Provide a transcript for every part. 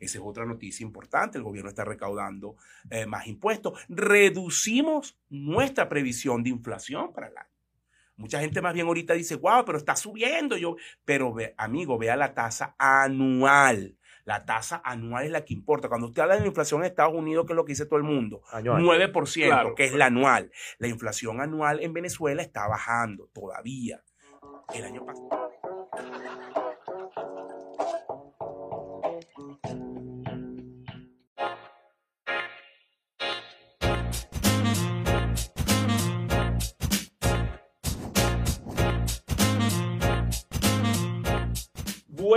Esa es otra noticia importante. El gobierno está recaudando eh, más impuestos. Reducimos nuestra previsión de inflación para el año. Mucha gente más bien ahorita dice, wow, pero está subiendo. Yo, pero ve, amigo, vea la tasa anual. La tasa anual es la que importa. Cuando usted habla de la inflación en Estados Unidos, que es lo que dice todo el mundo, 9%, que es la anual. La inflación anual en Venezuela está bajando todavía. El año pasado.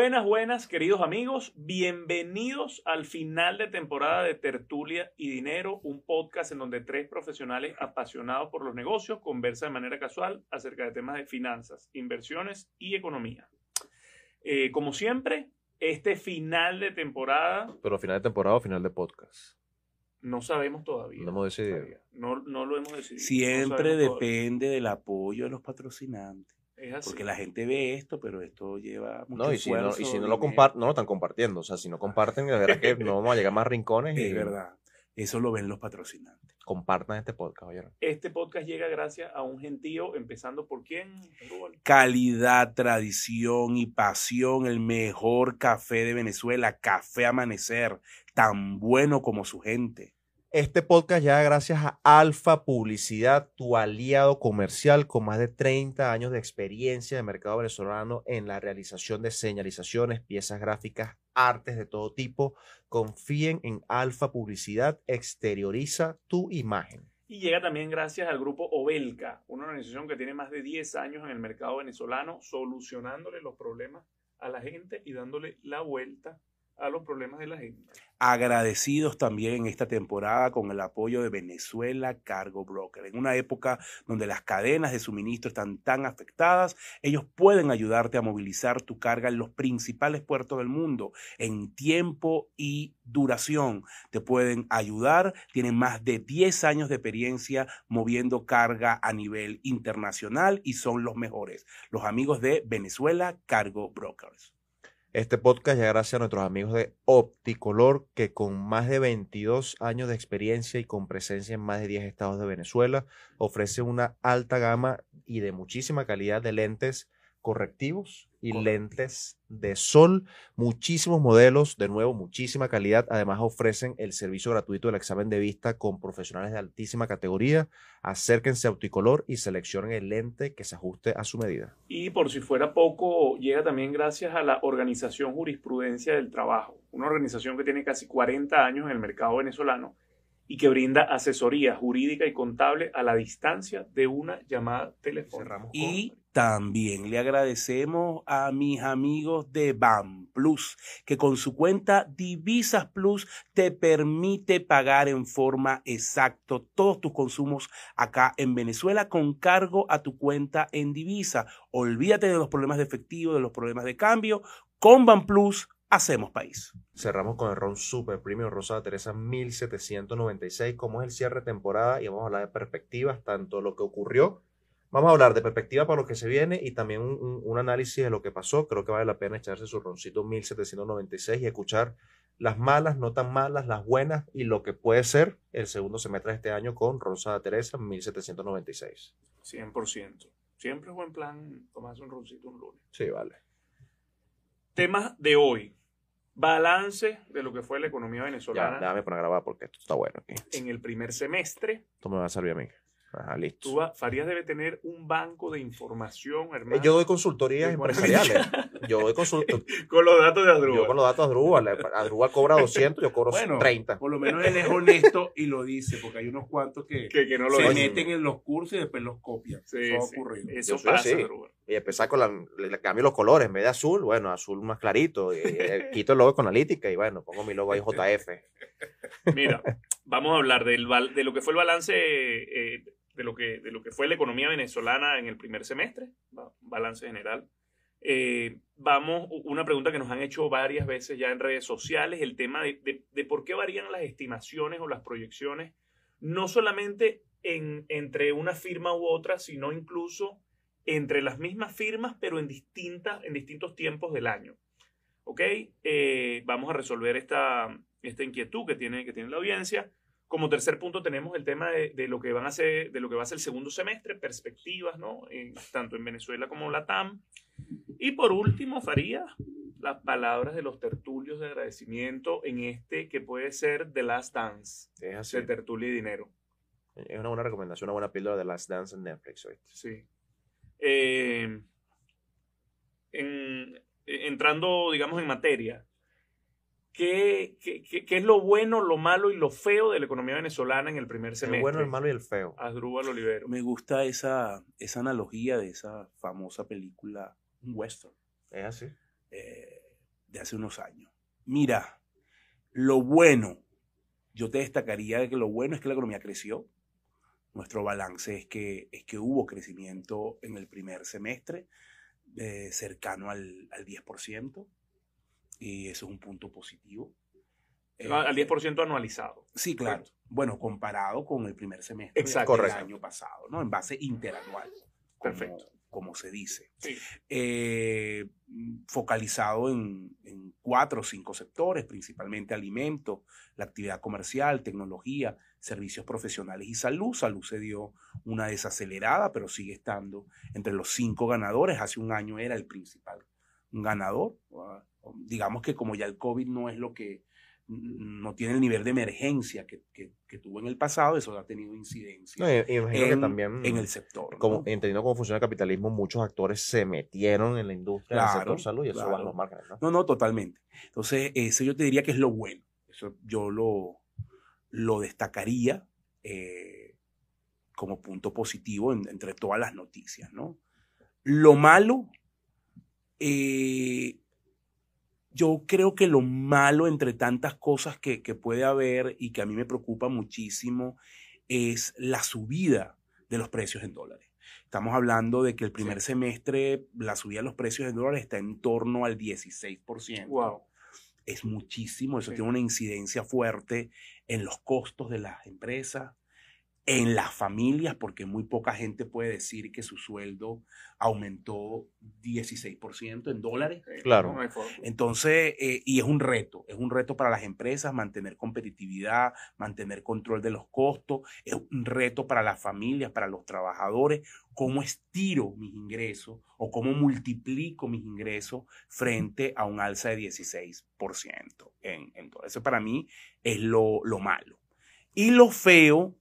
Buenas, buenas, queridos amigos. Bienvenidos al final de temporada de Tertulia y Dinero, un podcast en donde tres profesionales apasionados por los negocios conversan de manera casual acerca de temas de finanzas, inversiones y economía. Eh, como siempre, este final de temporada. Pero final de temporada o final de podcast. No sabemos todavía. No hemos decidido. No, no lo hemos decidido. Siempre depende del apoyo de los patrocinantes. Porque la gente ve esto, pero esto lleva mucho no, y si no, y si no lo comparten, no lo están compartiendo. O sea, si no comparten, la verdad es que no vamos a llegar a más rincones. Es verdad. Eso lo ven los patrocinantes. Compartan este podcast, oye. Este podcast llega gracias a un gentío, empezando por quién? Calidad, tradición y pasión. El mejor café de Venezuela, Café Amanecer, tan bueno como su gente. Este podcast llega gracias a Alfa Publicidad, tu aliado comercial con más de 30 años de experiencia de mercado venezolano en la realización de señalizaciones, piezas gráficas, artes de todo tipo. Confíen en Alfa Publicidad, exterioriza tu imagen. Y llega también gracias al grupo Obelca, una organización que tiene más de 10 años en el mercado venezolano, solucionándole los problemas a la gente y dándole la vuelta a los problemas de la gente. Agradecidos también en esta temporada con el apoyo de Venezuela Cargo Broker. En una época donde las cadenas de suministro están tan afectadas, ellos pueden ayudarte a movilizar tu carga en los principales puertos del mundo en tiempo y duración. Te pueden ayudar, tienen más de 10 años de experiencia moviendo carga a nivel internacional y son los mejores. Los amigos de Venezuela Cargo Brokers. Este podcast llega gracias a nuestros amigos de Opticolor, que con más de 22 años de experiencia y con presencia en más de 10 estados de Venezuela, ofrece una alta gama y de muchísima calidad de lentes correctivos y lentes de sol, muchísimos modelos, de nuevo, muchísima calidad. Además, ofrecen el servicio gratuito del examen de vista con profesionales de altísima categoría. Acérquense a Opticolor y seleccionen el lente que se ajuste a su medida. Y por si fuera poco, llega también gracias a la Organización Jurisprudencia del Trabajo, una organización que tiene casi 40 años en el mercado venezolano y que brinda asesoría jurídica y contable a la distancia de una llamada telefónica. Y también le agradecemos a mis amigos de BAM Plus, que con su cuenta Divisas Plus te permite pagar en forma exacta todos tus consumos acá en Venezuela con cargo a tu cuenta en divisa. Olvídate de los problemas de efectivo, de los problemas de cambio. Con BAM Plus hacemos país. Cerramos con el ron Super Premium Rosada Teresa 1796, como es el cierre de temporada y vamos a hablar de perspectivas, tanto lo que ocurrió, vamos a hablar de perspectiva para lo que se viene y también un, análisis de lo que pasó. Creo que vale la pena echarse su roncito 1796 y escuchar las malas, no tan malas, las buenas y lo que puede ser el segundo semestre de este año con Rosada Teresa 1796. 100%. Siempre es buen plan tomarse un roncito un lunes. Sí, vale. Temas de hoy balance de lo que fue la economía venezolana. Ya, déjame poner a grabar porque esto está bueno aquí. En el primer semestre. Esto me va a servir a mí. Ajá, listo. Tú, Farías debe tener un banco de información, eh, hermano. Yo doy consultorías empresariales. Yo doy consultorías. con los datos de Adrúbal. Yo con los datos de Adrúbal. Adrúbal cobra 200, yo cobro bueno, 30. Por lo menos él es honesto y lo dice, porque hay unos cuantos que, que, no lo se meten en los cursos y después los copian. Sí, eso ha ocurrido. Eso pasa, Adrúbal. Y empezar con la, le cambio los colores, en vez de azul, bueno, azul más clarito, y, eh, quito el logo con analítica y bueno, pongo mi logo ahí JF. Mira, vamos a hablar del, de lo que fue el balance eh, de lo que fue la economía venezolana en el primer semestre, balance general. Eh, vamos, una pregunta que nos han hecho varias veces ya en redes sociales, el tema de, de, por qué varían las estimaciones o las proyecciones, no solamente en, entre una firma u otra, sino incluso entre las mismas firmas, pero en, distintas, en distintos tiempos del año. ¿Ok? Eh, vamos a resolver esta, esta inquietud que tiene, que tiene la audiencia. Como tercer punto tenemos el tema de, de, lo que van a ser, de lo que va a ser el segundo semestre, perspectivas, ¿no? tanto en Venezuela como en la TAM. Y por último, Faría, las palabras de los tertulios de agradecimiento en este que puede ser The Last Dance de Tertulia y Dinero. Es una buena recomendación, una buena píldora de Last Dance en Netflix. ¿oíste? Sí. Eh, en- entrando, digamos, en materia, ¿qué, qué, qué- qué es lo bueno, lo malo y lo feo de la economía venezolana en el primer semestre? El bueno, el malo y el feo. Asdrúbal Olivero. Me gusta esa, esa analogía de esa famosa película, un western, Es así. eh, de hace unos años. Mira, lo bueno, yo te destacaría de que lo bueno es que la economía creció. Nuestro balance es que, es que hubo crecimiento en el primer semestre, eh, cercano al, al 10%, y eso es un punto positivo. Eh, Al 10% anualizado. Sí, claro. Correcto. Bueno, comparado con el primer semestre Exacto. del Correcto. año pasado, ¿no? En base interanual. Como, Perfecto. Como se dice. Sí. Eh, focalizado en, en cuatro o cinco sectores, principalmente alimentos, la actividad comercial, tecnología, servicios profesionales y salud. Salud se dio una desacelerada, pero sigue estando entre los cinco ganadores. Hace un año era el principal ganador. Digamos que como ya el COVID no es lo que no tiene el nivel de emergencia que, que- que tuvo en el pasado, eso ha tenido incidencia No, y, y imagino que en, también, en el sector. como, ¿no? entendiendo cómo funciona el capitalismo, muchos actores se metieron en la industria del Claro, sector salud y eso claro. baja los márgenes. ¿no? No, no, totalmente. Entonces, eso yo te diría que es lo bueno. Eso yo lo, lo destacaría eh, como punto positivo en- entre todas las noticias, ¿no? Lo malo, eh, yo creo que lo malo entre tantas cosas que, que puede haber y que a mí me preocupa muchísimo es la subida de los precios en dólares. Estamos hablando de que el primer semestre la subida de los precios en dólares está en torno al 16%. Wow. Es muchísimo, eso Sí. tiene una incidencia fuerte en los costos de las empresas, en las familias, porque muy poca gente puede decir que su sueldo aumentó 16% en dólares. Claro. Entonces, eh, y es un reto, es un reto para las empresas mantener competitividad, mantener control de los costos, es un reto para las familias, para los trabajadores, cómo estiro mis ingresos o cómo multiplico mis ingresos frente a un alza de 16% en, en todo. Eso para mí es lo, lo malo. Y lo feo,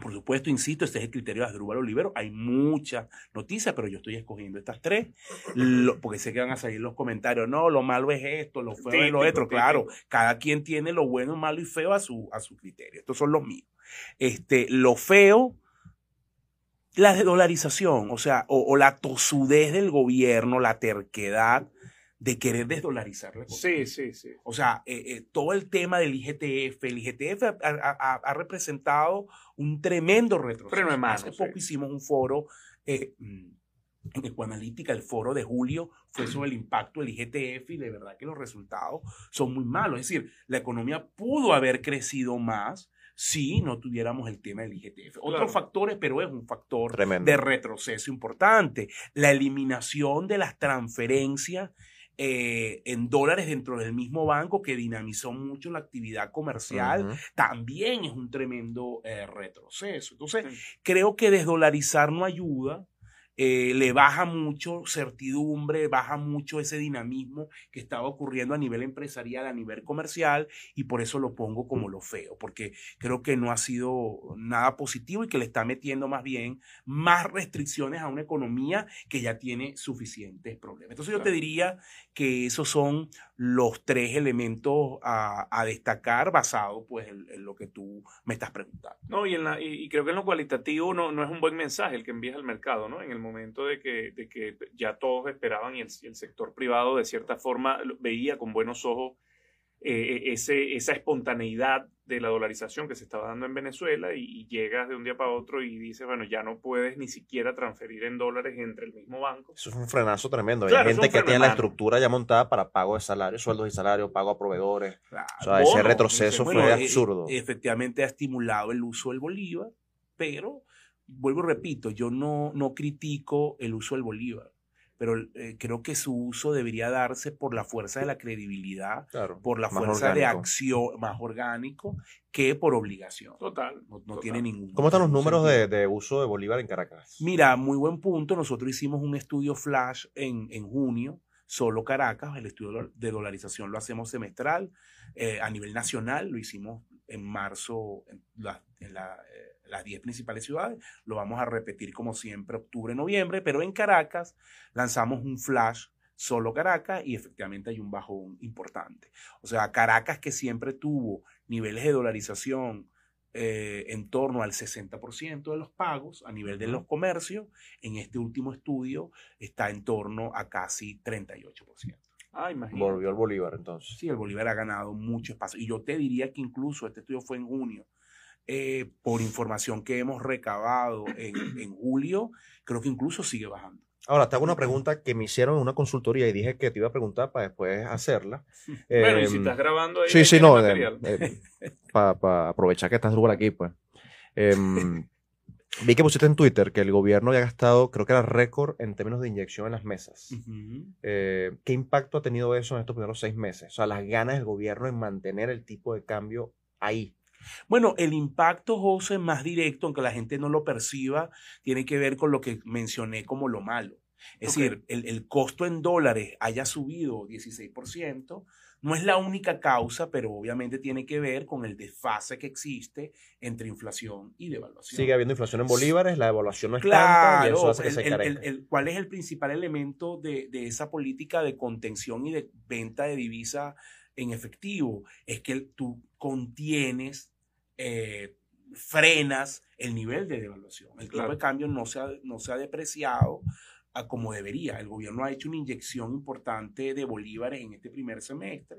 por supuesto, insisto, este es el criterio de Asdrúbal Olivero. Hay muchas noticias, pero yo estoy escogiendo estas tres, lo- porque sé que van a salir los comentarios. No, lo malo es esto, lo feo es lo otro. Claro, cada quien tiene lo bueno, malo y feo a su, a su criterio. Estos son los míos. Este, lo feo, la desdolarización, o sea, o, o la tosudez del gobierno, la terquedad de querer desdolarizar la economía. Sí, sí, sí. O sea, eh, eh, todo el tema del IGTF, el IGTF ha, ha- ha- ha representado un tremendo retroceso. Mano, Hace sí. poco hicimos un foro eh, mm, en Ecoanalítica, el foro de julio fue sobre el impacto del IGTF y de verdad que los resultados son muy malos. Es decir, la economía pudo haber crecido más si no tuviéramos el tema del IGTF. Otros Claro. factores, pero es un factor Tremendo. de retroceso importante. La eliminación de las transferencias eh, en dólares dentro del mismo banco que dinamizó mucho la actividad comercial, también es un tremendo eh, retroceso. Entonces, Sí. creo que desdolarizar no ayuda. Eh, le baja mucho certidumbre, baja mucho ese dinamismo que estaba ocurriendo a nivel empresarial, a nivel comercial, y por eso lo pongo como lo feo, porque creo que no ha sido nada positivo y que le está metiendo más bien más restricciones a una economía que ya tiene suficientes problemas. Entonces yo te diría que esos son los tres elementos a, a destacar basado pues en, en lo que tú me estás preguntando. No, y, en la, y, y creo que en lo cualitativo no, no es un buen mensaje el que envías al mercado, ¿no? En el momento de que, de que ya todos esperaban y el, el sector privado de cierta forma veía con buenos ojos eh, ese, esa espontaneidad de la dolarización que se estaba dando en Venezuela y, y llegas de un día para otro y dices, bueno, ya no puedes ni siquiera transferir en dólares entre el mismo banco. Eso es un frenazo tremendo. Claro, Hay gente que tiene la estructura ya montada para pago de salarios, sueldos y salarios, pago a proveedores. Claro. O sea, ese bono, retroceso ese- fue Bueno, eh, absurdo. efectivamente ha estimulado el uso del bolívar, pero vuelvo y repito, yo no, no critico el uso del bolívar. pero eh, creo que su uso debería darse por la fuerza de la credibilidad, Claro, por la fuerza de acción más orgánico que por obligación. Total. No, no total. tiene ningún. ¿Cómo están los números de, de uso de Bolívar en Caracas? Mira, muy buen punto. Nosotros hicimos un estudio flash en, en junio, solo Caracas. El estudio de dolarización lo hacemos semestral. Eh, a nivel nacional lo hicimos en marzo en, la- en la, eh, las 10 principales ciudades. Lo vamos a repetir como siempre, octubre, noviembre. Pero en Caracas lanzamos un flash solo Caracas y efectivamente hay un bajón importante. O sea, Caracas que siempre tuvo niveles de dolarización eh, en torno al 60% de los pagos a nivel de los comercios, en este último estudio está en torno a casi 38%. Ah, imagínate. Volvió el Bolívar entonces. Sí, el Bolívar ha ganado mucho espacio. Y yo te diría que incluso este estudio fue en junio. Eh, por información que hemos recabado en, en julio, creo que incluso sigue bajando. Ahora, te hago una pregunta que me hicieron en una consultoría y dije que te iba a preguntar para después hacerla. Bueno, y Em, si estás grabando ahí. Sí, sí, no, material. para aprovechar que estás por aquí, pues. Em, vi que pusiste en Twitter que el gobierno había gastado, creo que era récord en términos de inyección en las mesas. Eh, ¿Qué impacto ha tenido eso en estos primeros seis meses? O sea, las ganas del gobierno en mantener el tipo de cambio ahí. Bueno, el impacto, José, más directo, aunque la gente no lo perciba, tiene que ver con lo que mencioné como lo malo. Es decir, el, el costo en dólares haya subido 16%, no es la única causa, pero obviamente tiene que ver con el desfase que existe entre inflación y devaluación. Sigue habiendo inflación en bolívares, la devaluación no es tanta y Claro, eso hace que el- se el- encarezca. el- el- ¿cuál es el principal elemento de, de esa política de contención y de venta de divisa en efectivo? Es que tú contienes, eh, frenas el nivel de devaluación. El tipo Claro. de cambio no se ha, no se ha depreciado a como debería. El gobierno ha hecho una inyección importante de bolívares en este primer semestre,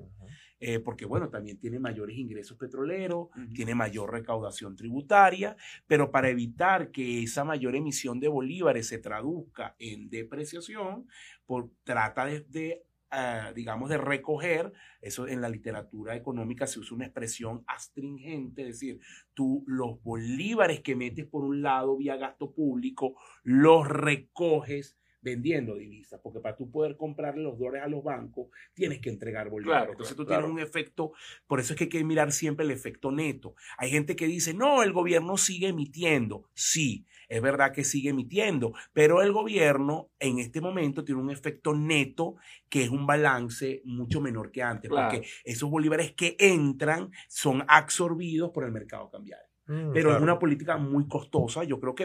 eh, porque bueno, también tiene mayores ingresos petroleros, tiene mayor recaudación tributaria, pero para evitar que esa mayor emisión de bolívares se traduzca en depreciación, por, trata de, de, ah, digamos, de recoger, eso en la literatura económica se usa una expresión astringente, es decir, tú los bolívares que metes por un lado vía gasto público, los recoges vendiendo divisas, porque para tú poder comprarle los dólares a los bancos, tienes que entregar bolívares. Claro, Entonces claro, tú tienes un efecto, por eso es que hay que mirar siempre el efecto neto. Hay gente que dice, no, el gobierno sigue emitiendo. Sí, es verdad que sigue emitiendo, pero el gobierno en este momento tiene un efecto neto que es un balance mucho menor que antes, Claro. porque esos bolívares que entran son absorbidos por el mercado cambiario. Mm, Pero es una política muy costosa. Yo creo que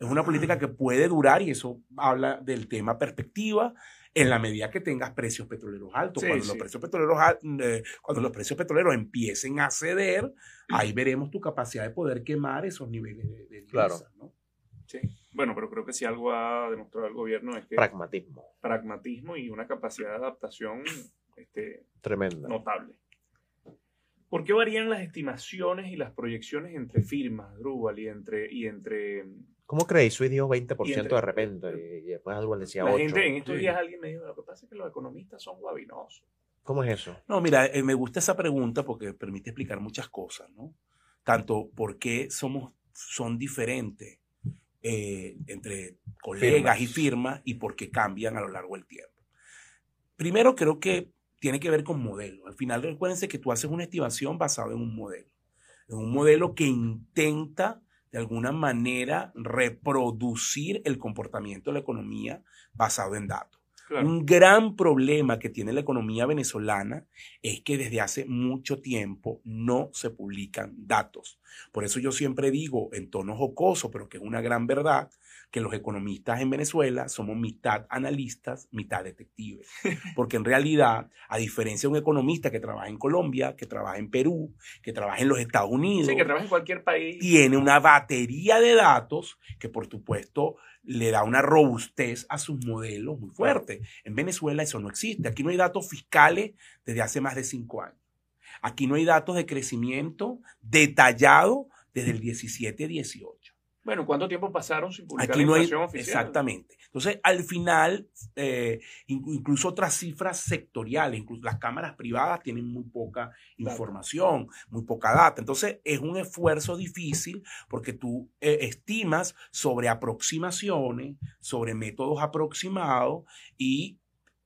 es una política que puede durar y eso habla del tema perspectiva en la medida que tengas precios petroleros altos. Sí, cuando, sí. Los precios petroleros, eh, cuando los precios petroleros empiecen a ceder, ahí veremos tu capacidad de poder quemar esos niveles de, de Claro. divisas, ¿no? Sí. Bueno, pero creo que si algo ha demostrado el gobierno es que Pragmatismo. pragmatismo y una capacidad de adaptación este, Tremenda. notable. ¿Por qué varían las estimaciones y las proyecciones entre firmas, Drupal, y entre, y entre ¿Cómo Credit Suisse dijo 20% Y entre- de repente? Y, y después Adwell decía la 8%. gente? En estos Sí. días alguien me dijo, lo que pasa es que los economistas son guabinosos. ¿Cómo es eso? No, mira, eh, me gusta esa pregunta porque permite explicar muchas cosas, ¿no? Tanto por qué somos, son diferentes eh, entre colegas Firmas. y firmas y por qué cambian a lo largo del tiempo. Primero, creo que tiene que ver con modelos. Al final, recuérdense que tú haces una estimación basada en un modelo. En un modelo que intenta, de alguna manera, reproducir el comportamiento de la economía basado en datos. Claro. Un gran problema que tiene la economía venezolana es que desde hace mucho tiempo no se publican datos. Por eso yo siempre digo en tono jocoso, pero que es una gran verdad, que los economistas en Venezuela somos mitad analistas, mitad detectives. Porque en realidad, a diferencia de un economista que trabaja en Colombia, que trabaja en Perú, que trabaja en los Estados Unidos, Sí, que trabaja en cualquier país. tiene una batería de datos que por supuesto le da una robustez a sus modelos muy fuerte. En Venezuela eso no existe. Aquí no hay datos fiscales desde hace más de cinco años. Aquí no hay datos de crecimiento detallado desde el 17-18. Bueno, ¿cuánto tiempo pasaron sin publicar Aquí la no hay, oficial? exactamente. Entonces, al final, eh, in- incluso otras cifras sectoriales, incluso las cámaras privadas tienen muy poca información, muy poca data. Entonces, es un esfuerzo difícil porque tú eh, estimas sobre aproximaciones, sobre métodos aproximados y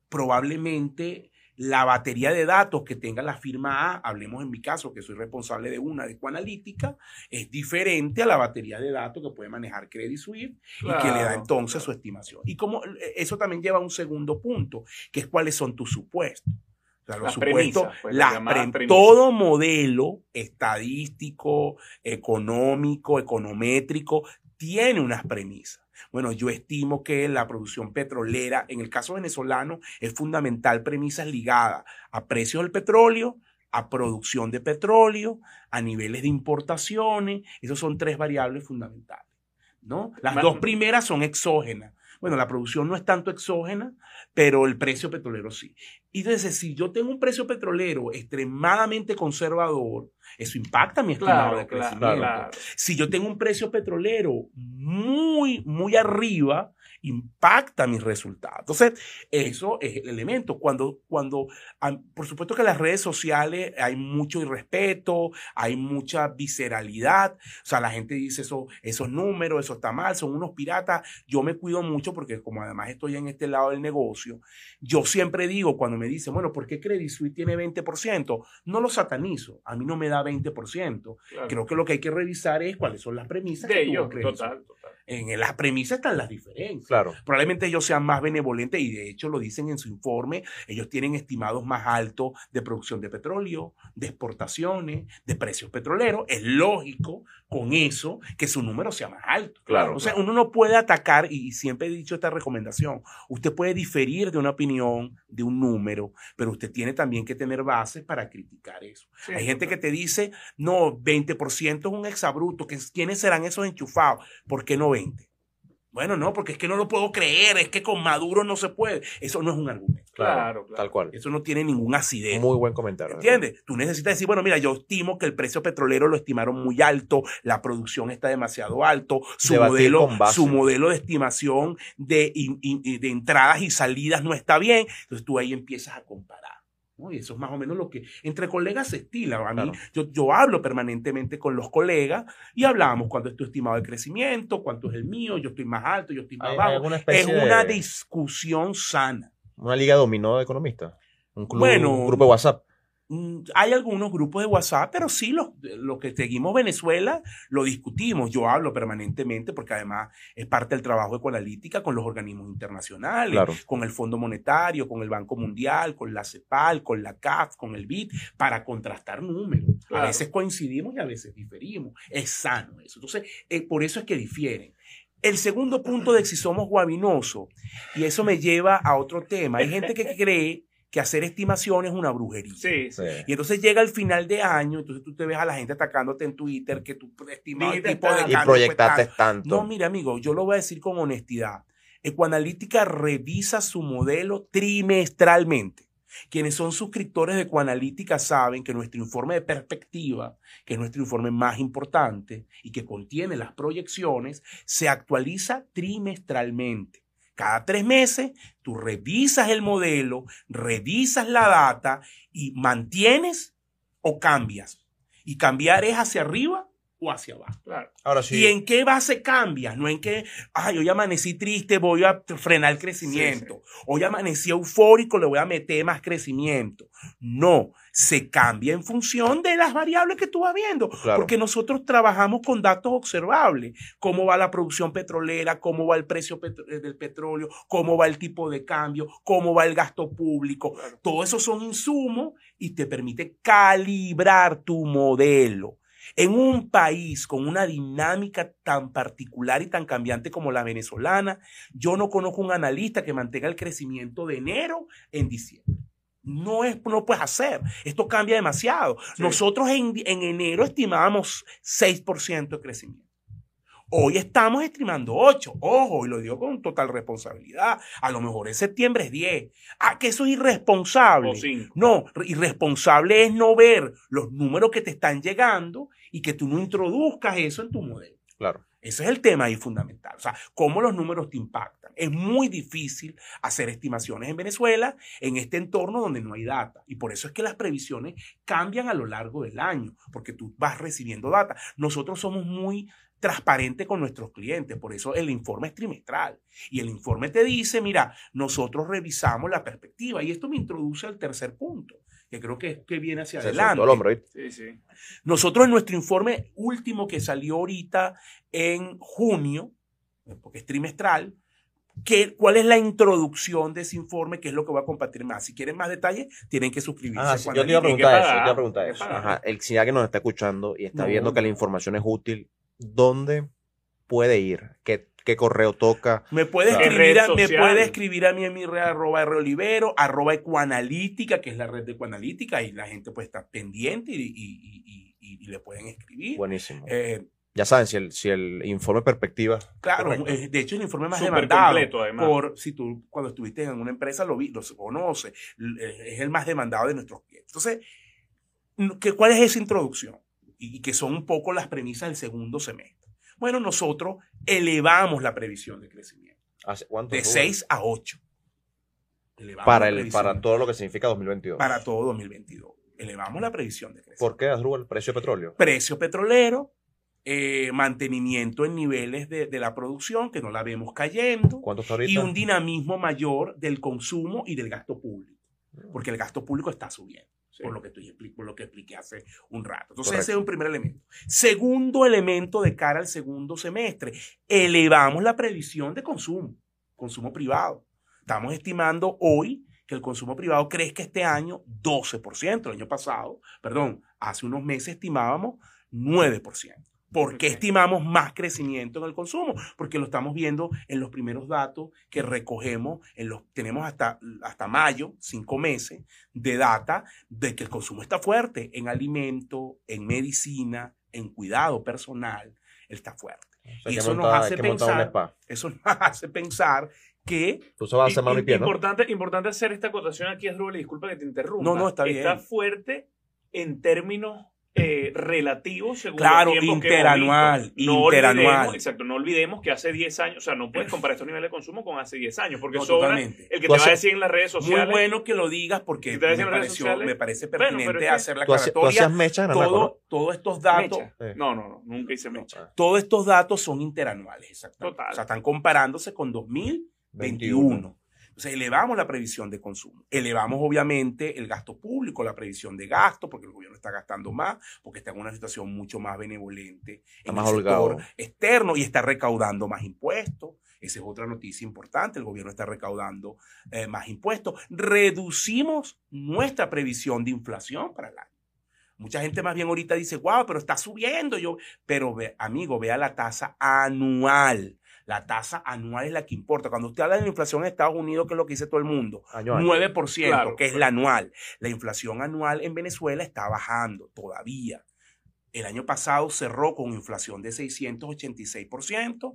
probablemente la batería de datos que tenga la firma A, hablemos en mi caso, que soy responsable de una de Ecoanalítica, es diferente a la batería de datos que puede manejar Credit Suisse y que le da entonces claro. su estimación. Y como eh, eso también lleva a un segundo punto, que es cuáles son tus supuestos. O sea, los Las supuestos, premisas, pues, las las llamadas pre- premisas. todo modelo estadístico, económico, econométrico, tiene unas premisas. Bueno, yo estimo que la producción petrolera, en el caso venezolano, es fundamental premisas ligadas a precios del petróleo, a producción de petróleo, a niveles de importaciones. Esos son tres variables fundamentales. ¿no? Las dos primeras son exógenas. Bueno, la producción no es tanto exógena, pero el precio petrolero sí. Y entonces, si yo tengo un precio petrolero extremadamente conservador, eso impacta mi estimado Claro, de claro, crecimiento. claro. Si yo tengo un precio petrolero muy, muy arriba, impacta mis resultados. Entonces, eso es el elemento. Cuando, cuando, por supuesto que en las redes sociales hay mucho irrespeto, hay mucha visceralidad. O sea, la gente dice eso, esos números, eso está mal, son unos piratas. Yo me cuido mucho porque como además estoy en este lado del negocio, yo siempre digo cuando me dicen, bueno, ¿por qué Credit Suisse tiene 20%? No lo satanizo. A mí no me da 20%. claro. Creo que lo que hay que revisar es cuáles son las premisas de que ellos, total, total. En las premisas están las diferencias. Claro. Probablemente ellos sean más benevolentes y de hecho lo dicen en su informe. Ellos tienen estimados más altos de producción de petróleo, de exportaciones, de precios petroleros. Es lógico con eso que su número sea más alto. Claro, O sea, claro. uno no puede atacar, y siempre he dicho esta recomendación, usted puede diferir de una opinión, de un número, pero usted tiene también que tener bases para criticar eso. Sí, Hay gente que te dice, no, 20% es un exabruto. ¿Quiénes serán esos enchufados? ¿Por qué no 20? Bueno, no, porque es que no lo puedo creer, es que con Maduro no se puede. Eso no es un argumento. Claro, Claro, claro. Tal cual. Eso no tiene ningún asidero. Muy buen comentario. ¿Entiendes? Tú necesitas decir, bueno, mira, yo estimo que el precio petrolero lo estimaron muy alto, la producción está demasiado alto, su, Debatir modelo, su modelo de estimación de, in- in- de entradas y salidas no está bien. Entonces tú ahí empiezas a comparar. ¿No? Y eso es más o menos lo que entre colegas se estila. A mí, Claro. yo, yo hablo permanentemente con los colegas y hablamos cuánto es tu estimado de crecimiento, cuánto es el mío, yo estoy más alto, yo estoy más bajo. Es una de- discusión sana. Una liga dominó de economistas. Un, club, Bueno, un grupo de WhatsApp. Mm, Hay algunos grupos de WhatsApp, pero sí, los, los que seguimos Venezuela lo discutimos. Yo hablo permanentemente porque además es parte del trabajo de Ecoanalítica con los organismos internacionales, Claro. con el Fondo Monetario, con el Banco Mundial, con la CEPAL, con la CAF, con el BID, para contrastar números. Claro. A veces coincidimos y a veces diferimos. Es sano eso. Entonces, eh, por eso es que difieren. El segundo punto de si somos guabinosos, y eso me lleva a otro tema. Hay gente que cree que hacer estimaciones es una brujería. Sí, sí. Y entonces llega el final de año, entonces tú te ves a la gente atacándote en Twitter que tú estimado el Dijiste tipo de tanto. Y fue proyectaste tanto. tanto. No, mira, amigo, yo lo voy a decir con honestidad. Ecoanalítica revisa su modelo trimestralmente. Quienes son suscriptores de Ecoanalítica saben que nuestro informe de perspectiva, que es nuestro informe más importante y que contiene las proyecciones, se actualiza trimestralmente. Cada tres meses tú revisas el modelo, revisas la data y mantienes o cambias. Y cambiar es hacia arriba o hacia abajo. Claro. Ahora sí. ¿Y en qué base cambias? No en que, ay, hoy amanecí triste, voy a frenar el crecimiento. Hoy amanecí eufórico, le voy a meter más crecimiento. No, se cambia en función de las variables que tú vas viendo. Claro. Porque nosotros trabajamos con datos observables. Cómo va la producción petrolera, cómo va el precio petro- eh, del petróleo, cómo va el tipo de cambio, cómo va el gasto público. Claro. Todo eso son insumos y te permite calibrar tu modelo. En un país con una dinámica tan particular y tan cambiante como la venezolana, yo no conozco un analista que mantenga el crecimiento de enero en diciembre. No, es, no puedes hacer. Esto cambia demasiado. Sí. Nosotros en, en enero estimábamos 6% de crecimiento. Hoy estamos estimando 8. Ojo, y lo digo con total responsabilidad. A lo mejor en septiembre es 10. Ah, que eso es irresponsable. O cinco. No, irresponsable es no ver los números que te están llegando y que tú no introduzcas eso en tu modelo. Claro. Ese es el tema ahí fundamental. O sea, cómo los números te impactan. Es muy difícil hacer estimaciones en Venezuela en este entorno donde no hay data. Y por eso es que las previsiones cambian a lo largo del año, porque tú vas recibiendo data. Nosotros somos muy transparentes con nuestros clientes, por eso el informe es trimestral. Y el informe te dice, mira, nosotros revisamos la perspectiva. Y esto me introduce al tercer punto que creo que, que viene hacia Se adelante. el. Sí, sí. Nosotros en nuestro informe último que salió ahorita en junio, porque es trimestral, ¿qué, ¿cuál es la introducción de ese informe? ¿Qué es lo que voy a compartir más? Si quieren más detalles, tienen que suscribirse. Ah, sí, cuando yo te iba a preguntar eso, yo te iba a preguntar que eso. Ajá, el si alguien nos está escuchando y está No, viendo que la información es útil, ¿dónde puede ir? ¿Qué, qué correo toca? Me puede, Claro. escribir a, me puede escribir a mí en mi red arroba R Olivero, arroba Ecuanalítica, que es la red de Ecuanalítica, y la gente pues está pendiente y, y- y- y- y le pueden escribir. Buenísimo. Eh, ya saben, si el, si el informe perspectiva. Claro, Correcto. de hecho el informe más demandado completo, además. por si tú cuando estuviste en una empresa lo vi, lo conoces, eh, es el más demandado de nuestros clientes. Entonces, ¿qué, ¿cuál es esa introducción? Y, que son un poco las premisas del segundo semestre. Bueno, nosotros elevamos la previsión de crecimiento ¿Hace cuánto? de Rubén? 6 a 8. Elevamos Para, el, para todo lo que significa 2022. para todo 2022. Elevamos la previsión de crecimiento. ¿Por qué, Asdrúbal? El precio de petróleo. precio petrolero, eh, mantenimiento en niveles de, de la producción, que no la vemos cayendo, ¿Cuánto está ahorita? y un dinamismo mayor del consumo y del gasto público, porque el gasto público está subiendo, Sí. por, lo que estoy, expli- por lo que expliqué hace un rato. Entonces Correcto. ese es un primer elemento. Segundo elemento de cara al segundo semestre, elevamos la previsión de consumo, consumo privado. Estamos estimando hoy que el consumo privado crezca este año 12%. El año pasado, perdón, hace unos meses estimábamos 9%. ¿Por qué estimamos más crecimiento en el consumo? Porque lo estamos viendo en los primeros datos que recogemos, en los, tenemos hasta, hasta mayo, cinco meses de data de que el consumo está fuerte en alimento, en medicina, en cuidado personal, está fuerte. O sea, y eso nos hace pensar-. Eso nos hace pensar que Tú se vas a hacer mano y pie, ¿no? importante, importante hacer esta acotación aquí, y disculpa que te interrumpa. No, no, está bien. Está fuerte en términos eh, relativos según Claro, los que interanual, visto. No interanual. olvidemos, exacto, no olvidemos que hace 10 años, o sea, no puedes comparar estos niveles de consumo con hace 10 años, porque No, sobra el que Tú te va a decir en las redes muy sociales. bueno que lo digas porque ¿Y te me, dicen redes pareció, sociales? me parece Bueno, pero pertinente es que hacer la mecha Todo, ¿no? todos estos datos, Mecha. Sí. No, no, no, nunca hice mecha. Ah, todos estos datos son interanuales, exactamente. Total. O sea, están comparándose con 2021. Entonces, elevamos la previsión de consumo. Elevamos, obviamente, el gasto público, la previsión de gasto, porque el gobierno está gastando más, porque está en una situación mucho más benevolente en más el holgado. sector externo y está recaudando más impuestos. Esa es otra noticia importante. El gobierno está recaudando eh, más impuestos. Reducimos nuestra previsión de inflación para el año. Mucha gente más bien ahorita dice, wow, pero está subiendo. Yo, pero ve, amigo, vea la tasa anual. La tasa anual es la que importa. Cuando usted habla de la inflación en Estados Unidos, que es lo que dice todo el mundo, Año a año. 9%, Claro, que es claro. la anual. La inflación anual en Venezuela está bajando todavía. El año pasado cerró con inflación de 686%.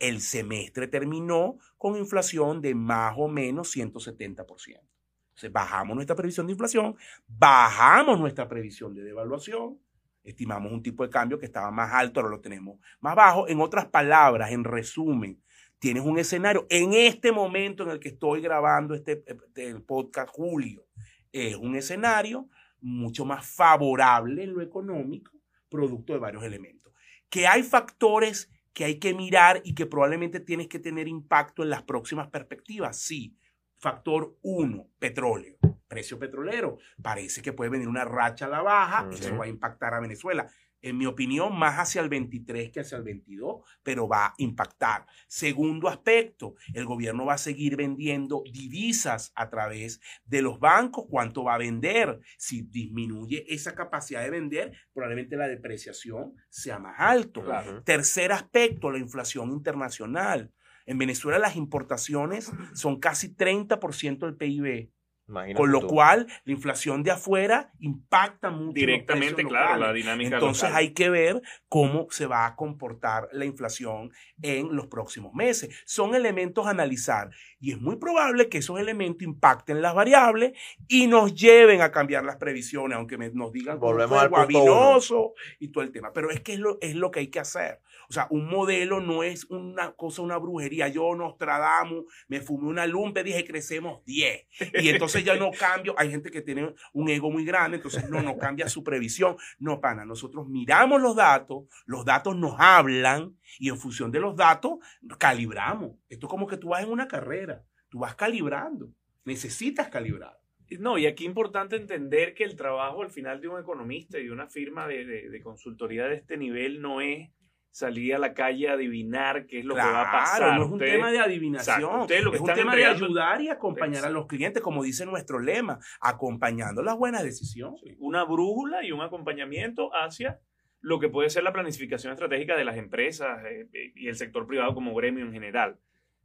El semestre terminó con inflación de más o menos 170%. Entonces, bajamos nuestra previsión de inflación, bajamos nuestra previsión de devaluación, estimamos un tipo de cambio que estaba más alto, ahora lo tenemos más bajo. En otras palabras, en resumen, tienes un escenario en este momento en el que estoy grabando este, este- el podcast Julio, es un escenario mucho más favorable en lo económico, producto de varios elementos. Que hay factores que hay que mirar y que probablemente tienes que tener impacto en las próximas perspectivas, sí. Factor uno, petróleo, precio petrolero. Parece que puede venir una racha a la baja, Ujú. eso va a impactar a Venezuela. En mi opinión, más hacia el 23 que hacia el 22, pero va a impactar. Segundo aspecto, el gobierno va a seguir vendiendo divisas a través de los bancos. ¿Cuánto va a vender? Si disminuye esa capacidad de vender, probablemente la depreciación sea más alto. Claro. Tercer aspecto, la inflación internacional. En Venezuela las importaciones son casi 30% del PIB. Imagínate Con lo tú. cual, la inflación de afuera impacta mucho. Directamente, claro, locales. la dinámica Entonces local. hay que ver cómo se va a comportar la inflación en los próximos meses. Son elementos a analizar y es muy probable que esos elementos impacten las variables y nos lleven a cambiar las previsiones, aunque me- nos digan que Volvemos fue al punto guabinoso y todo el tema. Pero es que es lo, es lo que hay que hacer. O sea, un modelo no es una cosa, una brujería. Yo, Nostradamus, me fumé una lumpe, dije crecemos 10. Y entonces ya no cambio. Hay gente que tiene un ego muy grande, entonces no, no cambia su previsión. No, pana, nosotros miramos los datos, los datos nos hablan y en función de los datos calibramos. Esto es como que tú vas en una carrera, tú vas calibrando, necesitas calibrar. No, y aquí es importante entender que el trabajo al final de un economista y de una firma de, de- de consultoría de este nivel no es salir a la calle a adivinar qué es lo que va a pasar. no es un tema de adivinación, lo que es un tema de ayudar y acompañar a los clientes, como dice nuestro lema, acompañando las buenas decisiones. una brújula y un acompañamiento hacia lo que puede ser la planificación estratégica de las empresas eh, eh, y el sector privado como gremio en general.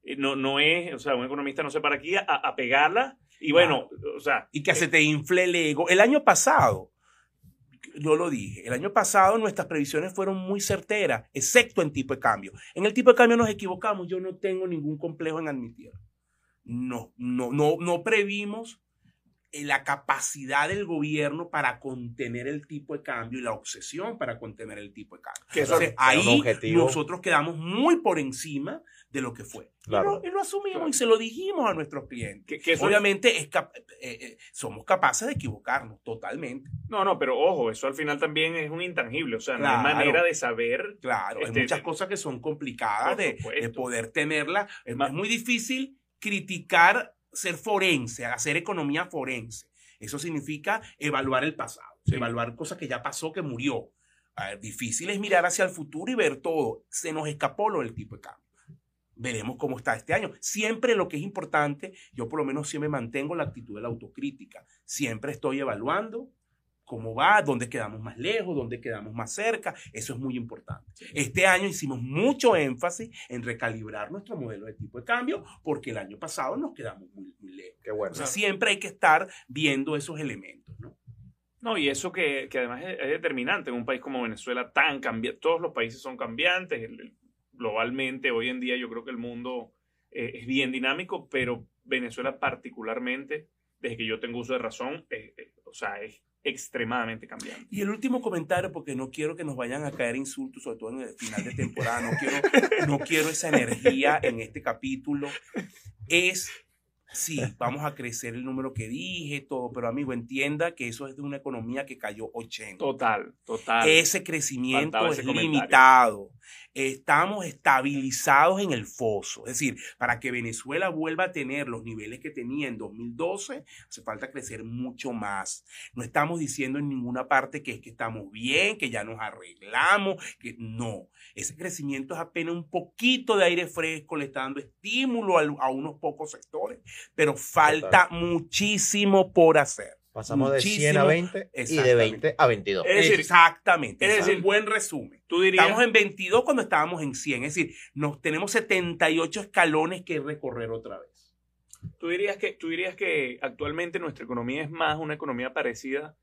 Eh, No, no es, o sea, un economista no se para aquí a, a pegarla y bueno, o sea, y que se te infle el ego. El año pasado, yo lo dije, el año pasado nuestras previsiones fueron muy certeras, excepto en tipo de cambio. En el tipo de cambio nos equivocamos, yo no tengo ningún complejo en admitirlo. No, no, no, no previmos la capacidad del gobierno para contener el tipo de cambio y la obsesión para contener el tipo de cambio. Que Entonces, ahí nosotros quedamos muy por encima de lo que fue. Claro. Y, lo, y lo asumimos Claro. y se lo dijimos a nuestros clientes. que, que eso- Obviamente es cap- eh, eh, somos capaces de equivocarnos totalmente. no, no, pero ojo, eso al final también es un intangible, o sea, no Claro. hay manera de saber. Claro, Este, hay muchas de- cosas que son complicadas de, poder tenerlas. Es, Ma- es muy difícil criticar ser forense, hacer economía forense. Eso significa evaluar el pasado, Sí. evaluar cosas que ya pasó, que murió. Ver, difícil es mirar hacia el futuro y ver todo. Se nos escapó lo del tipo de cambio. Veremos cómo está este año. Siempre lo que es importante, yo por lo menos siempre mantengo la actitud de la autocrítica. Siempre estoy evaluando cómo va, dónde quedamos más lejos, dónde quedamos más cerca. Eso es muy importante. Este año hicimos mucho énfasis en recalibrar nuestro modelo de tipo de cambio porque el año pasado nos quedamos muy, muy lejos. Qué bueno. O sea, siempre hay que estar viendo esos elementos, ¿no? No, y eso que, que además es, es determinante en un país como Venezuela tan cambiante. Todos los países son cambiantes. el- el- globalmente, hoy en día yo creo que el mundo eh, es bien dinámico, pero Venezuela particularmente, desde que yo tengo uso de razón, eh, eh, o sea, es extremadamente cambiante. Y el último comentario, porque no quiero que nos vayan a caer insultos, sobre todo en el final de temporada, no quiero, no quiero esa energía en este capítulo, es, sí, vamos a crecer el número que dije, todo, pero amigo, entienda que eso es de una economía que cayó 80. Total, total. Ese crecimiento Faltaba es limitado. Estamos estabilizados en el foso. Es decir, para que Venezuela vuelva a tener los niveles que tenía en 2012, hace falta crecer mucho más. No estamos diciendo en ninguna parte que es que estamos bien, que ya nos arreglamos, que no. Ese crecimiento es apenas un poquito de aire fresco, le está dando estímulo a, a unos pocos sectores, pero falta muchísimo por hacer. Pasamos de 100 a muchísimo- 20 y de Exactamente. 20 a 22. Es decir, Exactamente. es decir, un buen resumen. Tú dirías, Estamos en 22 cuando estábamos en 100. Es decir, nos tenemos 78 escalones que recorrer otra vez. tú dirías que, tú dirías que actualmente nuestra economía es más una economía parecida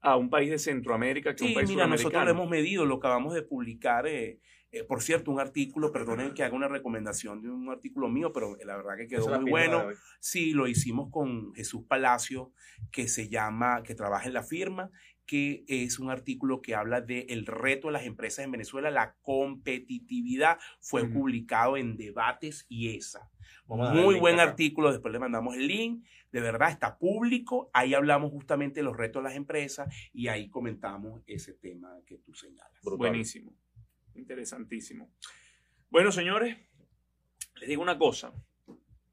a un país de Centroamérica que un Sí, país mira, nosotros lo hemos medido, lo acabamos de publicar. eh, eh, por cierto, un artículo, perdonen que haga una recomendación de un artículo mío, pero la verdad que quedó muy bueno. Sí, lo hicimos con Jesús Palacio, que se llama, que trabaja en la firma, que es un artículo que habla de el reto de las empresas en Venezuela, la competitividad. Fue publicado en Debates y ESA. Vamos Muy buen acá. artículo, después le mandamos el link. De verdad, está público. Ahí hablamos justamente de los retos de las empresas y ahí comentamos ese tema que tú señalas. Brutal. Buenísimo. Interesantísimo. Bueno, señores, les digo una cosa.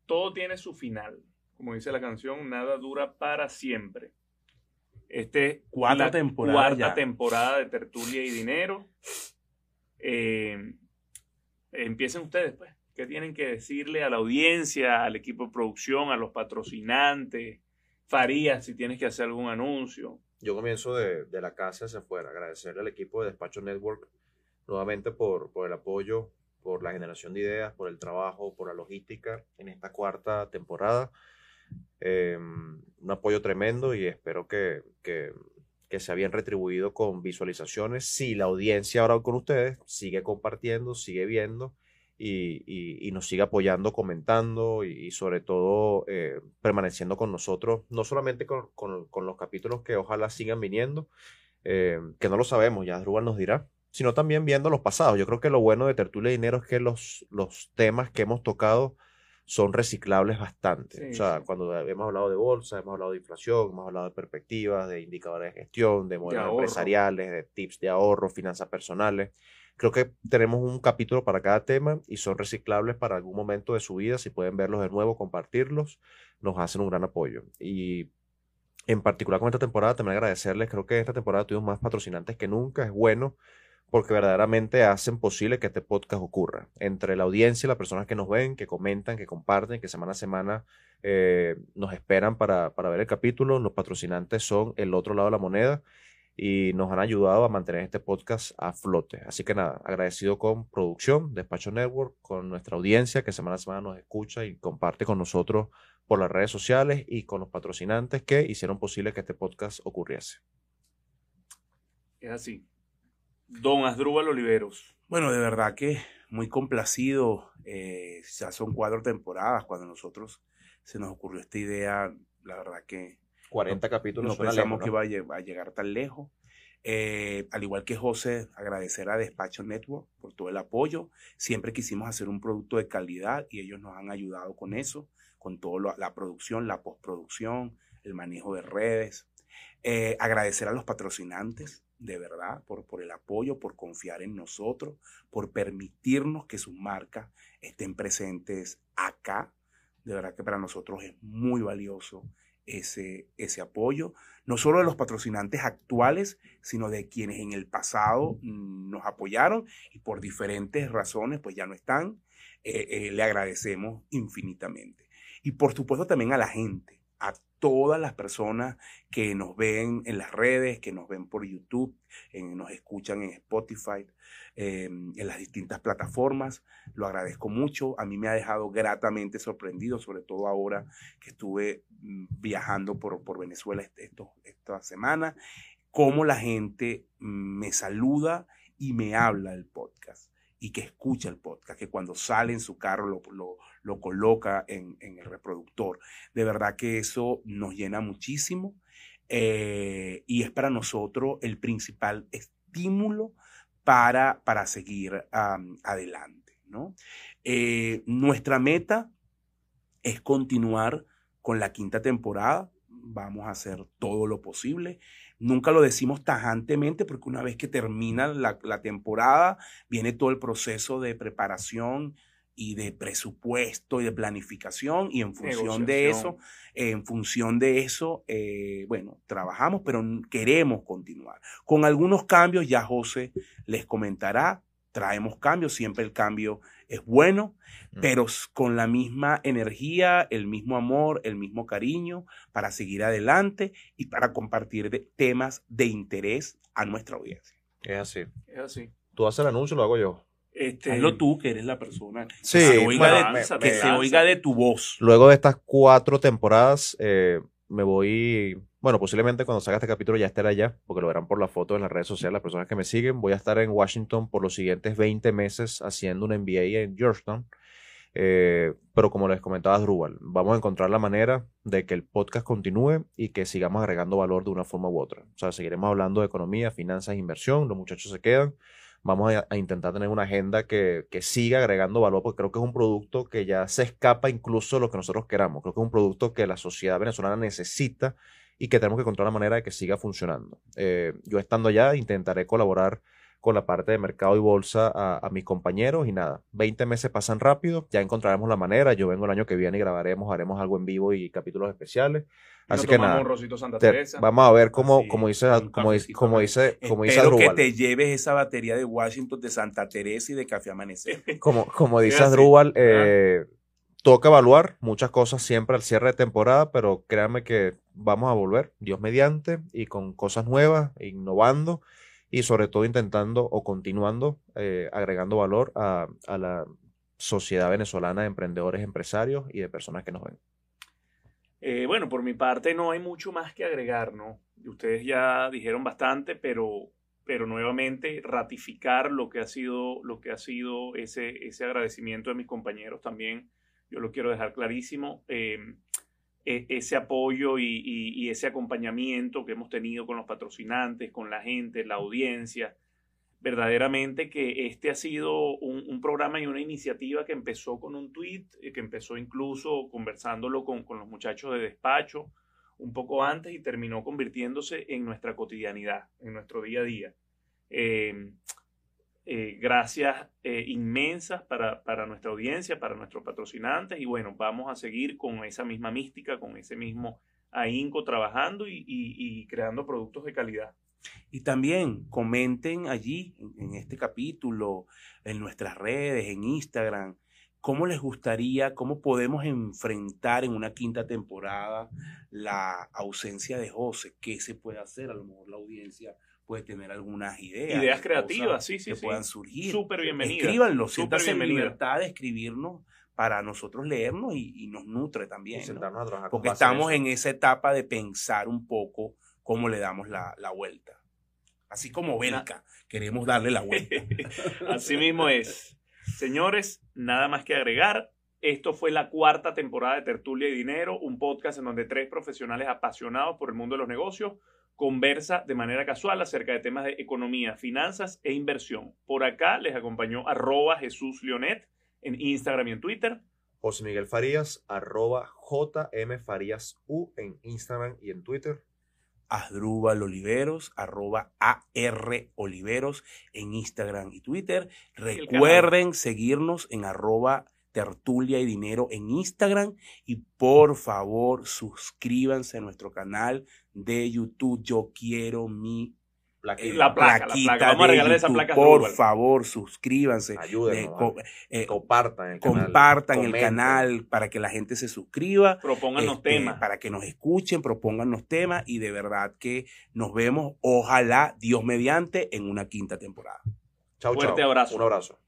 Todo tiene su final. Como dice la canción, nada dura para siempre. Este es Cuarta la temporada cuarta ya. temporada de Tertulia y Dinero. Eh, empiecen ustedes, pues. ¿Qué tienen que decirle a la audiencia, al equipo de producción, a los patrocinantes? Farías, si tienes que hacer algún anuncio. Yo comienzo de, de la casa hacia afuera. Agradecerle al equipo de Despacho Network nuevamente por, por el apoyo, por la generación de ideas, por el trabajo, por la logística en esta cuarta temporada. Em, un apoyo tremendo y espero que, que, que sea bien retribuido con visualizaciones. Si la audiencia ahora con ustedes sigue compartiendo, sigue viendo y, y, nos sigue apoyando, comentando y, sobre todo eh, permaneciendo con nosotros, no solamente con, con, los capítulos que ojalá sigan viniendo, eh, que no lo sabemos, ya Drubal nos dirá, sino también viendo los pasados. Yo creo que lo bueno de Tertulia de Dinero es que los, los temas que hemos tocado son reciclables bastante. o sea, cuando hemos hablado de bolsa, hemos hablado de inflación, hemos hablado de perspectivas, de indicadores de gestión, de modelos empresariales, de tips de ahorro, finanzas personales. Creo que tenemos un capítulo para cada tema y son reciclables para algún momento de su vida. Si pueden verlos de nuevo, compartirlos, nos hacen un gran apoyo. Y en particular con esta temporada, también agradecerles. Creo que esta temporada tuvimos más patrocinantes que nunca. Es bueno porque verdaderamente hacen posible que este podcast ocurra. Entre la audiencia las personas que nos ven, que comentan, que comparten, que semana a semana eh, nos esperan para, para ver el capítulo, los patrocinantes son el otro lado de la moneda y nos han ayudado a mantener este podcast a flote. Así que nada, agradecido con producción, Despacho Network, con nuestra audiencia que semana a semana nos escucha y comparte con nosotros por las redes sociales y con los patrocinantes que hicieron posible que este podcast ocurriese. Es así. Don Asdrúbal Oliveros. Bueno, de verdad que muy complacido. Eh, ya son cuatro temporadas cuando nosotros se nos ocurrió esta idea. La verdad que 40 capítulos. No pensamos que iba a, llegar tan lejos. Eh, al igual que José, agradecer a Despacho Network por todo el apoyo. Siempre quisimos hacer un producto de calidad y ellos nos han ayudado con eso, con toda la producción, la postproducción, el manejo de redes. Eh, agradecer a los patrocinantes, de verdad, por, por el apoyo, por confiar en nosotros, por permitirnos que sus marcas estén presentes acá. De verdad que para nosotros es muy valioso ese, ese apoyo, no solo de los patrocinantes actuales, sino de quienes en el pasado nos apoyaron y por diferentes razones pues ya no están. Eh, eh, le agradecemos infinitamente. Y por supuesto también a la gente, a todas las personas que nos ven en las redes, que nos ven por YouTube, nos escuchan en Spotify, em, en las distintas plataformas. Lo agradezco mucho. A mí me ha dejado gratamente sorprendido, sobre todo ahora que estuve mm, viajando por, por Venezuela esta semana, cómo la gente me saluda y me habla del podcast y que escucha el podcast, que cuando sale en su carro lo, lo, lo coloca en, en, el reproductor. De verdad que eso nos llena muchísimo eh, y es para nosotros el principal estímulo para, para seguir adelante. ¿no? Eh, nuestra meta es continuar con la quinta temporada. Vamos a hacer todo lo posible. Nunca lo decimos tajantemente porque una vez que termina la, la temporada viene todo el proceso de preparación, y de presupuesto y de planificación y en función de eso, en función de eso, eh, bueno, trabajamos, pero queremos continuar. Con algunos cambios, ya José les comentará, traemos cambios, siempre el cambio es bueno, pero con la misma energía, el mismo amor, el mismo cariño para seguir adelante y para compartir temas de interés a nuestra audiencia. Es así. Es así. Tú haces el anuncio, lo hago yo. Este, Hazlo tú, que eres la persona que, se, oiga de, que se oiga de tu voz. Luego de estas cuatro temporadas, eh, me voy, bueno, posiblemente cuando salga este capítulo ya estaré allá, porque lo verán por la foto en las redes sociales, las personas que me siguen. Voy a estar en Washington por los siguientes 20 meses haciendo un MBA en Georgetown. Eh, pero como les comentaba Drubal, vamos a encontrar la manera de que el podcast continúe y que sigamos agregando valor de una forma u otra. O sea, seguiremos hablando de economía, finanzas, inversión, los muchachos se quedan vamos a, intentar tener una agenda que, que, siga agregando valor, porque creo que es un producto que ya se escapa incluso de lo que nosotros queramos. Creo que es un producto que la sociedad venezolana necesita y que tenemos que encontrar la manera de que siga funcionando. Eh, yo estando allá intentaré colaborar con la parte de mercado y bolsa a, mis compañeros y nada, 20 meses pasan rápido, ya encontraremos la manera, yo vengo el año que viene y grabaremos, haremos algo en vivo y capítulos especiales. Así que nada, vamos a ver cómo, como dice, como, como dice, como dice que te lleves esa batería de Washington, de Santa Teresa y de Café Amanecer. Como, como dice eh, toca evaluar muchas cosas siempre al cierre de temporada, pero créanme que vamos a volver, Dios mediante, y con cosas nuevas, innovando y sobre todo intentando o continuando eh, agregando valor a, la sociedad venezolana de emprendedores, empresarios y de personas que nos ven. bueno, por mi parte no hay mucho más que agregar, ¿no? Ustedes ya dijeron bastante, pero, pero nuevamente ratificar lo que ha sido, lo que ha sido ese, ese agradecimiento de mis compañeros también, yo lo quiero dejar clarísimo. Eh, ese apoyo y, ese acompañamiento que hemos tenido con los patrocinantes, con la gente, la audiencia. Verdaderamente que este ha sido un, programa y una iniciativa que empezó con un tweet, eh, que empezó incluso conversándolo con, los muchachos de despacho un poco antes y terminó convirtiéndose en nuestra cotidianidad, en nuestro día a día. Eh, eh, gracias eh, inmensas para, nuestra audiencia, para nuestros patrocinantes y bueno, vamos a seguir con esa misma mística, con ese mismo ahínco trabajando y, creando productos de calidad. Y también comenten allí en, este capítulo, en nuestras redes, en Instagram, cómo les gustaría, cómo podemos enfrentar en una quinta temporada la ausencia de José, qué se puede hacer, a lo mejor la audiencia puede tener algunas ideas. Ideas creativas, sí, sí, que puedan surgir. Súper bienvenidas. Escríbanlo, siéntanse en libertad de escribirnos para nosotros leernos y, nos nutre también. Porque estamos en esa etapa de pensar un poco cómo le damos la, vuelta. Así como Belka, queremos darle la vuelta. Así mismo es. Señores, nada más que agregar. Esto fue la cuarta temporada de Tertulia y Dinero, un podcast en donde tres profesionales apasionados por el mundo de los negocios conversa de manera casual acerca de temas de economía, finanzas e inversión. Por acá les acompañó arroba Jesús Leonet en Instagram y en Twitter. José Miguel Farías, arroba JM Farías U en Instagram y en Twitter. Asdrúbal Oliveros, arroba AR Oliveros en Instagram y Twitter. Recuerden seguirnos en arroba tertulia y dinero en Instagram y por favor suscríbanse a nuestro canal de YouTube. Yo quiero mi eh, la placa, la placa. Vamos a regalar esa placa. Por favor, suscríbanse. Ayúdenos. Eh, compartan el canal. Compartan el canal para que la gente se suscriba. Propongan los este, temas. Para que nos escuchen, propongan los temas y de verdad que nos vemos, ojalá, Dios mediante, en una quinta temporada. Chao, Fuerte abrazo. Un abrazo.